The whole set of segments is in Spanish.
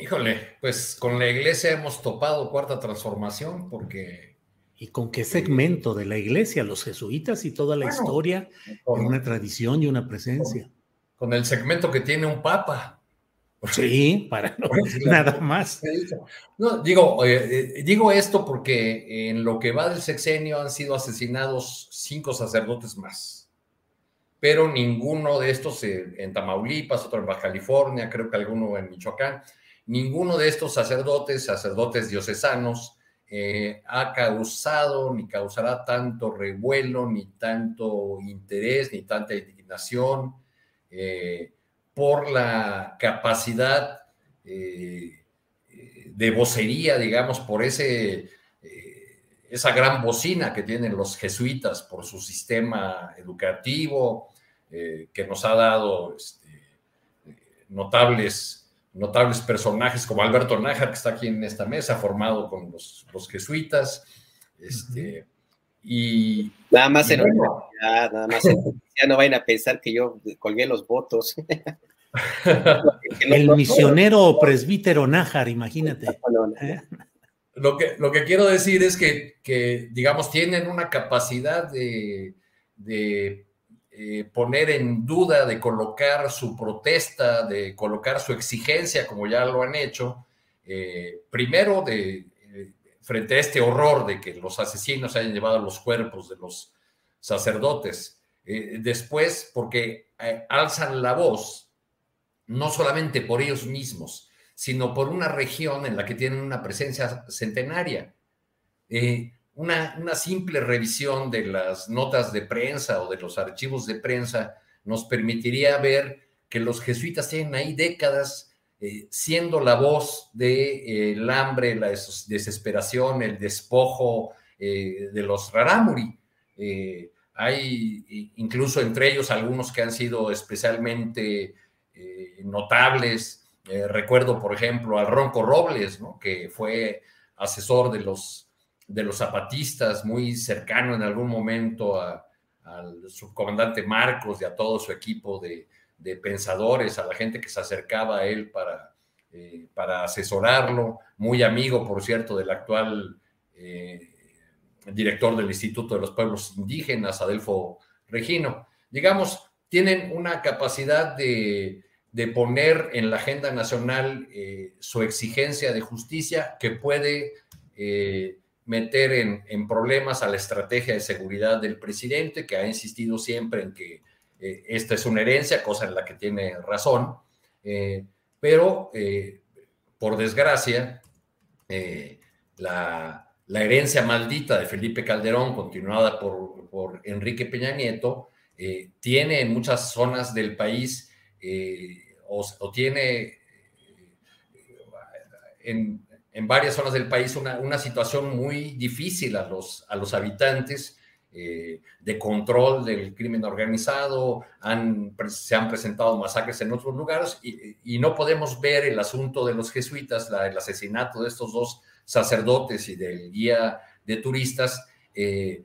Híjole, pues con la iglesia hemos topado cuarta transformación porque... ¿Y con qué segmento de la iglesia? Los jesuitas y toda la Bueno, historia, con- una tradición y una presencia. Con el segmento que tiene un papa. Sí, para no- nada más. No, digo, eh, eh, digo esto porque en lo que va del sexenio han sido asesinados cinco sacerdotes más, pero ninguno de estos eh, en Tamaulipas, otro en Baja California, creo que alguno en Michoacán, ninguno de estos sacerdotes, sacerdotes diocesanos, eh, ha causado ni causará tanto revuelo, ni tanto interés, ni tanta indignación eh, por la capacidad eh, de vocería, digamos, por ese, esa gran bocina que tienen los jesuitas, por su sistema educativo, que nos ha dado este, notables, notables personajes como Alberto Nájar, que está aquí en esta mesa, formado con los, los jesuitas. Este, y, Nada más y en bueno, universidad, nada más en universidad, no vayan a pensar que yo colgué los votos. El misionero o presbítero Nájar, imagínate. Lo que, lo que quiero decir es que, que, digamos, tienen una capacidad de, de, eh, poner en duda, de colocar su protesta, de colocar su exigencia, como ya lo han hecho, eh, primero de, eh, frente a este horror de que los asesinos hayan llevado los cuerpos de los sacerdotes. Después, porque alzan la voz, no solamente por ellos mismos, sino por una región en la que tienen una presencia centenaria. Eh, una, una, simple revisión de las notas de prensa o de los archivos de prensa nos permitiría ver que los jesuitas tienen ahí décadas eh, siendo la voz del de, eh, hambre, la des desesperación, el despojo eh, de los rarámuri. Hay incluso entre ellos algunos que han sido especialmente notables, recuerdo, por ejemplo, al Ronco Robles, ¿no? que fue asesor de los, de los zapatistas, muy cercano en algún momento a, al subcomandante Marcos y a todo su equipo de, de, pensadores, a la gente que se acercaba a él para, eh, para asesorarlo, muy amigo, por cierto, del actual eh, director del Instituto de los Pueblos Indígenas, Adelfo Regino. Digamos, tienen una capacidad de, de poner en la agenda nacional eh, su exigencia de justicia que puede meter en, problemas a la estrategia de seguridad del presidente, que ha insistido siempre en que eh, esta es una herencia, cosa en la que tiene razón, eh, pero eh, por desgracia, la, la, herencia maldita de Felipe Calderón, continuada por, por Enrique Peña Nieto, tiene en muchas zonas del país o, o, tiene en, en, varias zonas del país una, una, situación muy difícil a los, a los habitantes eh, de control del crimen organizado, han, se han presentado masacres en otros lugares y, y, no podemos ver el asunto de los jesuitas, la, el asesinato de estos dos sacerdotes y del guía de turistas. Eh,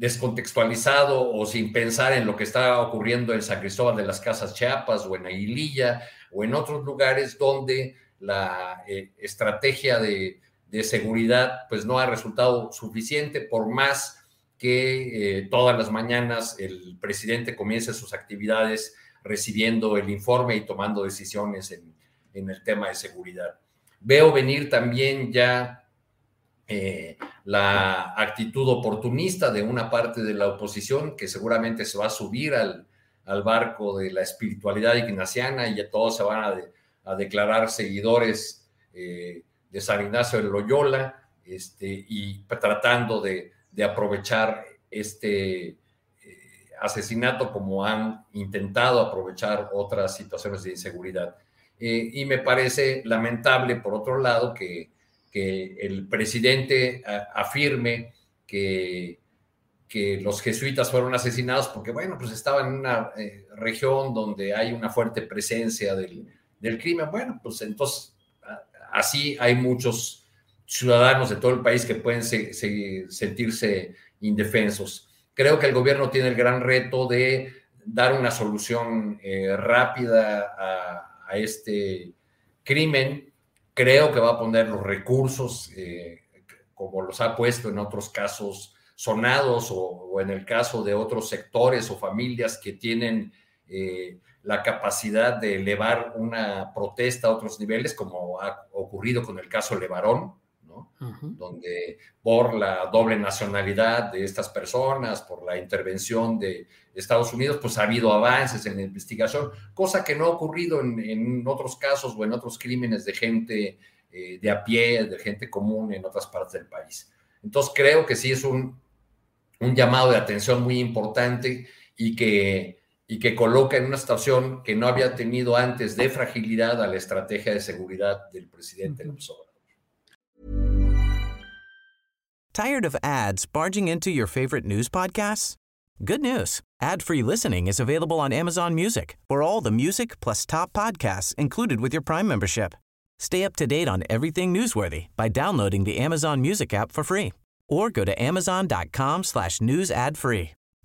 descontextualizado o sin pensar en lo que está ocurriendo en San Cristóbal de las Casas Chiapas o en Aguililla o en otros lugares donde la eh, estrategia de, de, seguridad pues no ha resultado suficiente por más que eh, todas las mañanas el presidente comience sus actividades recibiendo el informe y tomando decisiones en, en el tema de seguridad. Veo venir también ya eh, la actitud oportunista de una parte de la oposición que seguramente se va a subir al, barco de la espiritualidad ignaciana y ya todos se van a, declarar seguidores eh, de San Ignacio de Loyola este, y tratando de, aprovechar este eh, asesinato como han intentado aprovechar otras situaciones de inseguridad. y me parece lamentable, por otro lado, que que el presidente afirme que, que los jesuitas fueron asesinados porque, bueno, pues estaban en una eh, región donde hay una fuerte presencia del, crimen. Bueno, pues entonces así hay muchos ciudadanos de todo el país que pueden sentirse indefensos. Creo que el gobierno tiene el gran reto de dar una solución eh, rápida a, a, este crimen Creo que va a poner los recursos, eh, como los ha puesto en otros casos sonados o, en el caso de otros sectores o familias que tienen eh, la capacidad de elevar una protesta a otros niveles, como ha ocurrido con el caso Levarón, donde por la doble nacionalidad de estas personas, por la intervención de Estados Unidos, pues ha habido avances en la investigación, cosa que no ha ocurrido en, otros casos o en otros crímenes de gente eh, de a pie, de gente común en otras partes del país. Entonces creo que sí es un, un llamado de atención muy importante y que, y que coloca en una situación que no había tenido antes de fragilidad a la estrategia de seguridad del presidente López Obrador. Tired of ads barging into your favorite news podcasts? Good news. Ad-free listening is available on Amazon Music for all the music plus top podcasts included with your Prime membership. Stay up to date on everything newsworthy by downloading the Amazon Music app for free or go to amazon.com slash news ad free.